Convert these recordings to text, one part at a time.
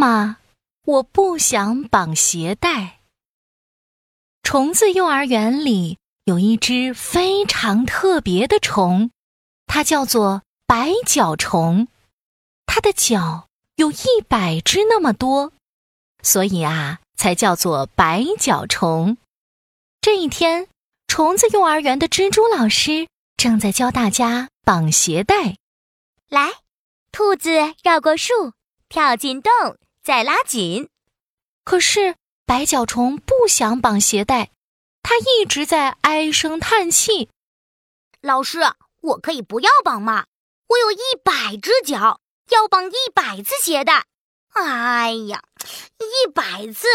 妈，我不想绑鞋带。虫子幼儿园里有一只非常特别的虫，它叫做白脚虫。它的脚有一百只那么多，所以啊，才叫做白脚虫。这一天，虫子幼儿园的蜘蛛老师正在教大家绑鞋带。来，兔子绕过树，跳进洞，再拉紧。可是白脚虫不想绑鞋带，它一直在唉声叹气。老师，我可以不要绑吗？我有一百只脚，要绑一百次鞋带。哎呀，一百次，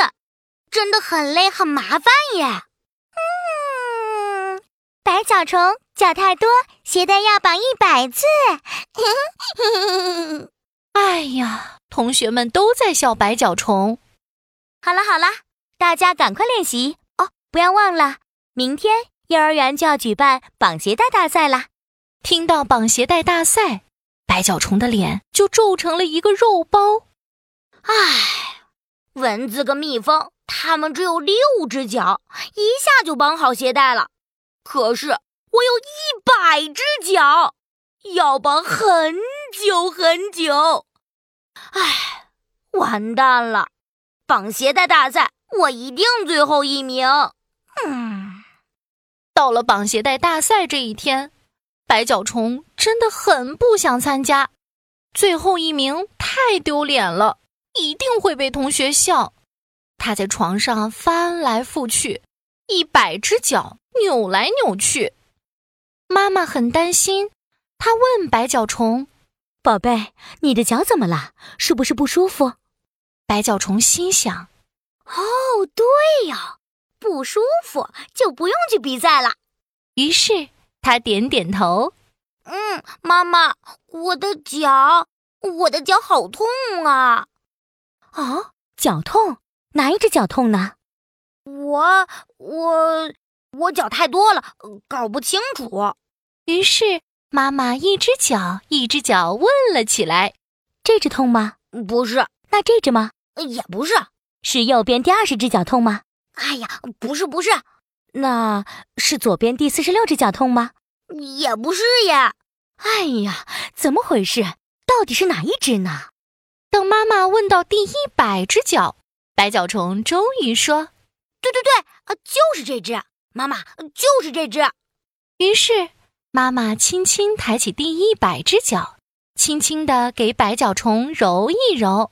真的很累很麻烦耶。嗯，白脚虫。脚太多，鞋带要绑一百次。哎呀，同学们都在笑白脚虫。好了好了，大家赶快练习哦！不要忘了，明天幼儿园就要举办绑鞋带大赛啦。听到绑鞋带大赛，白脚虫的脸就皱成了一个肉包。唉，蚊子跟蜜蜂，它们只有六只脚，一下就绑好鞋带了。可是。我有一百只脚，要绑很久很久。唉，完蛋了！绑鞋带大赛，我一定最后一名。嗯，到了绑鞋带大赛这一天，白脚虫真的很不想参加。最后一名太丢脸了，一定会被同学笑。他在床上翻来覆去，一百只脚扭来扭去。妈妈很担心，她问白脚虫：“宝贝，你的脚怎么了？是不是不舒服？”白脚虫心想：“哦，对呀，不舒服就不用去比赛了。”于是他点点头：“嗯，妈妈，我的脚，我的脚好痛啊！哦，脚痛？哪一只脚痛呢？我，我。”我脚太多了，搞不清楚。于是妈妈一只脚一只脚问了起来：“这只痛吗？不是。那这只吗？也不是。是右边第二十只脚痛吗？哎呀，不是，不是。那是左边第四十六只脚痛吗？也不是呀。哎呀，怎么回事？到底是哪一只呢？等妈妈问到第一百只脚，白脚虫终于说：“对对对，啊，就是这只。”妈妈就是这只，于是妈妈轻轻抬起第一百只脚，轻轻的给百脚虫揉一揉。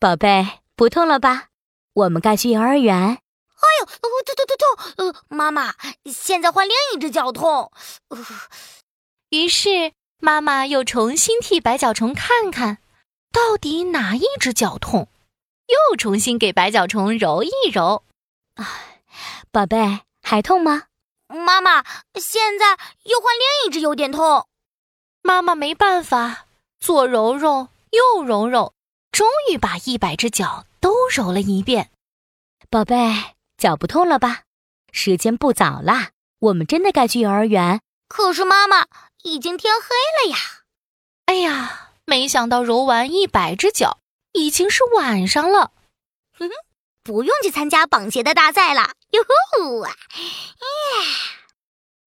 宝贝，不痛了吧？我们该去幼儿园。哎呦，痛痛痛痛！呃，妈妈，现在换另一只脚痛。于是妈妈又重新替百脚虫看看，到底哪一只脚痛，又重新给百脚虫揉一揉。啊。宝贝，还痛吗？妈妈，现在又换另一只有点痛。妈妈没办法，左揉揉，右揉揉，终于把一百只脚都揉了一遍。宝贝，脚不痛了吧？时间不早啦，我们真的该去幼儿园。可是妈妈，已经天黑了呀！哎呀，没想到揉完一百只脚，已经是晚上了。哼哼。不用去参加绑鞋的大赛了，哟呼！耶！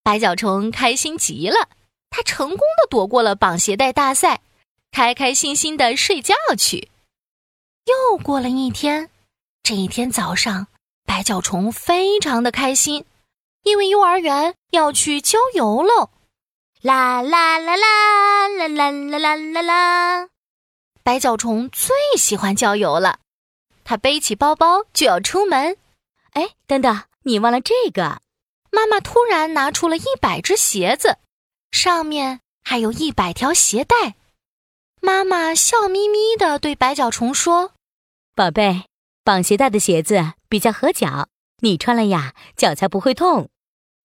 白脚虫开心极了，它成功的躲过了绑鞋带大赛，开开心心的睡觉去。又过了一天，这一天早上，白脚虫非常的开心，因为幼儿园要去郊游喽！啦啦啦啦啦啦啦啦啦啦！白脚虫最喜欢郊游了。他背起包包就要出门，哎，等等，你忘了这个！妈妈突然拿出了一百只鞋子，上面还有一百条鞋带。妈妈笑眯眯的对白脚虫说：“宝贝，绑鞋带的鞋子比较合脚，你穿了呀，脚才不会痛。”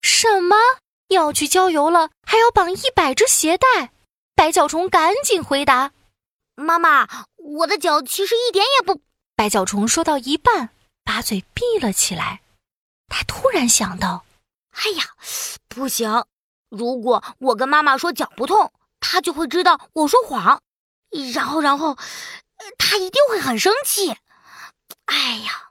什么？要去郊游了，还要绑一百只鞋带？白脚虫赶紧回答：“妈妈，我的脚其实一点也不……”白脚虫说到一半，把嘴闭了起来。他突然想到：“哎呀，不行！如果我跟妈妈说脚不痛，她就会知道我说谎。然后，然后，他一定会很生气。哎呀，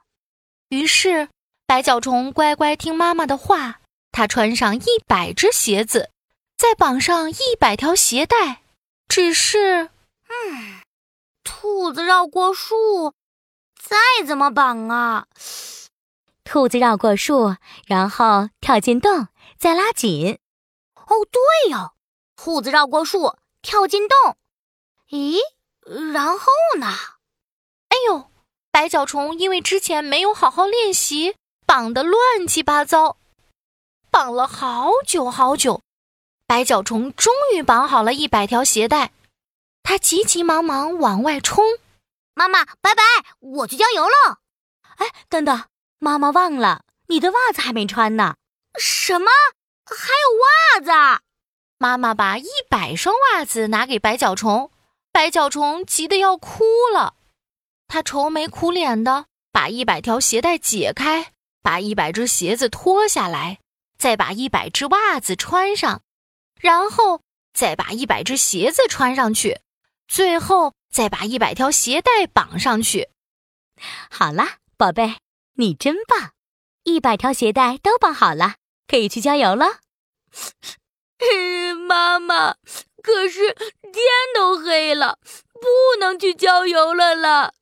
于是白脚虫乖乖听妈妈的话，他穿上一百只鞋子，再绑上一百条鞋带。只是，嗯，兔子绕过树，再怎么绑啊？兔子绕过树，然后跳进洞，再拉紧。哦，对呀，兔子绕过树，跳进洞。咦，然后呢？哎呦，白脚虫因为之前没有好好练习，绑得乱七八糟，绑了好久好久。白脚虫终于绑好了一百条鞋带，他急急忙忙往外冲。妈妈，拜拜，我去郊游了。哎，等等，妈妈忘了，你的袜子还没穿呢。什么？还有袜子？妈妈把一百双袜子拿给白脚虫，白脚虫急得要哭了。他愁眉苦脸的把一百条鞋带解开，把一百只鞋子脱下来，再把一百只袜子穿上。然后再把一百只鞋子穿上去，最后再把一百条鞋带绑上去。好啦，宝贝，你真棒！一百条鞋带都绑好了，可以去郊游了。妈妈，可是天都黑了，不能去郊游了啦！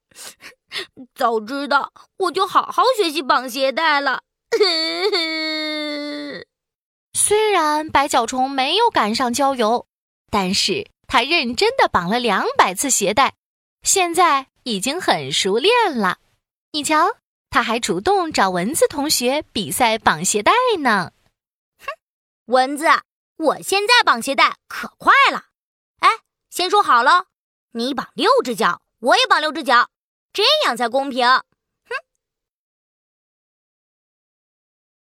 早知道我就好好学习绑鞋带了。虽然白脚虫没有赶上郊游，但是他认真的绑了两百次鞋带，现在已经很熟练了。你瞧，他还主动找蚊子同学比赛绑鞋带呢。哼，蚊子，我现在绑鞋带可快了。哎，先说好了，你绑六只脚，我也绑六只脚，这样才公平。